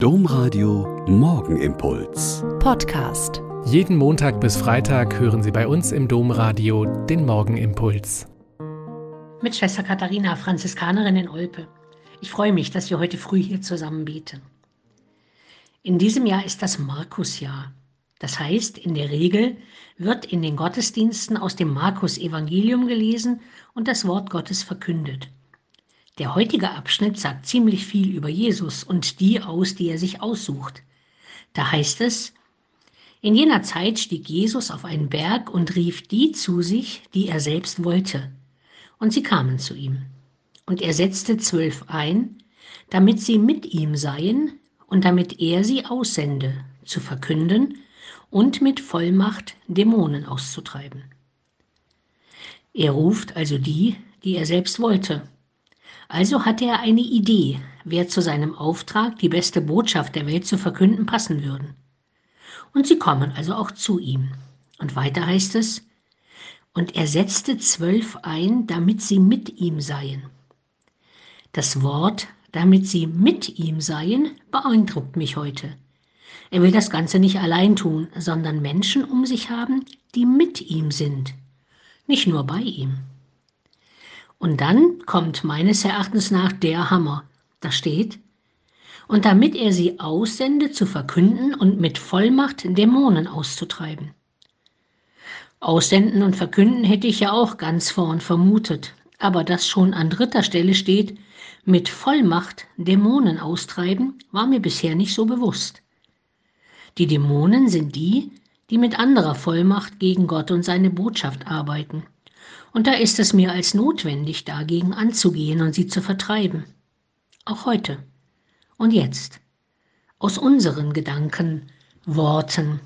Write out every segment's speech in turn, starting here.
Domradio Morgenimpuls. Podcast. Jeden Montag bis Freitag hören Sie bei uns im Domradio den Morgenimpuls. Mit Schwester Katharina, Franziskanerin in Olpe. Ich freue mich, dass wir heute früh hier zusammen beten. In diesem Jahr ist das Markusjahr. Das heißt, in der Regel wird in den Gottesdiensten aus dem Markus-Evangelium gelesen und das Wort Gottes verkündet. Der heutige Abschnitt sagt ziemlich viel über Jesus und die aus, die er sich aussucht. Da heißt es, in jener Zeit stieg Jesus auf einen Berg und rief die zu sich, die er selbst wollte. Und sie kamen zu ihm. Und er setzte zwölf ein, damit sie mit ihm seien und damit er sie aussende, zu verkünden und mit Vollmacht Dämonen auszutreiben. Er ruft also die, die er selbst wollte also hatte er eine Idee, wer zu seinem Auftrag, die beste Botschaft der Welt zu verkünden, passen würden. Und sie kommen also auch zu ihm. Und weiter heißt es, und er setzte zwölf ein, damit sie mit ihm seien. Das Wort, damit sie mit ihm seien, beeindruckt mich heute. Er will das Ganze nicht allein tun, sondern Menschen um sich haben, die mit ihm sind, nicht nur bei ihm. Und dann kommt meines Erachtens nach der Hammer. Da steht, und damit er sie aussende, zu verkünden und mit Vollmacht Dämonen auszutreiben. Aussenden und verkünden hätte ich ja auch ganz vorn vermutet, aber dass schon an dritter Stelle steht, mit Vollmacht Dämonen austreiben, war mir bisher nicht so bewusst. Die Dämonen sind die, die mit anderer Vollmacht gegen Gott und seine Botschaft arbeiten. Und da ist es mir als notwendig, dagegen anzugehen und sie zu vertreiben. Auch heute und jetzt. Aus unseren Gedanken, Worten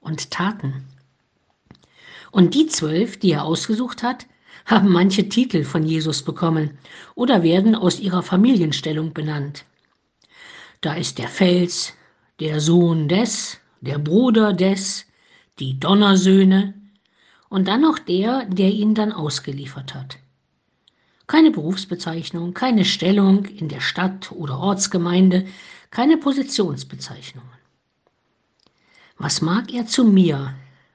und Taten. Und die zwölf, die er ausgesucht hat, haben manche Titel von Jesus bekommen oder werden aus ihrer Familienstellung benannt. Da ist der Fels, der Sohn des, der Bruder des, die Donnersöhne, und dann noch der, der ihn dann ausgeliefert hat. Keine Berufsbezeichnung, keine Stellung in der Stadt oder Ortsgemeinde, keine Positionsbezeichnungen. Was mag er zu mir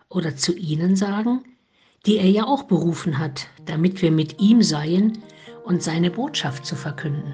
oder zu Ihnen sagen, die er ja auch berufen hat, damit wir mit ihm seien und seine Botschaft zu verkünden?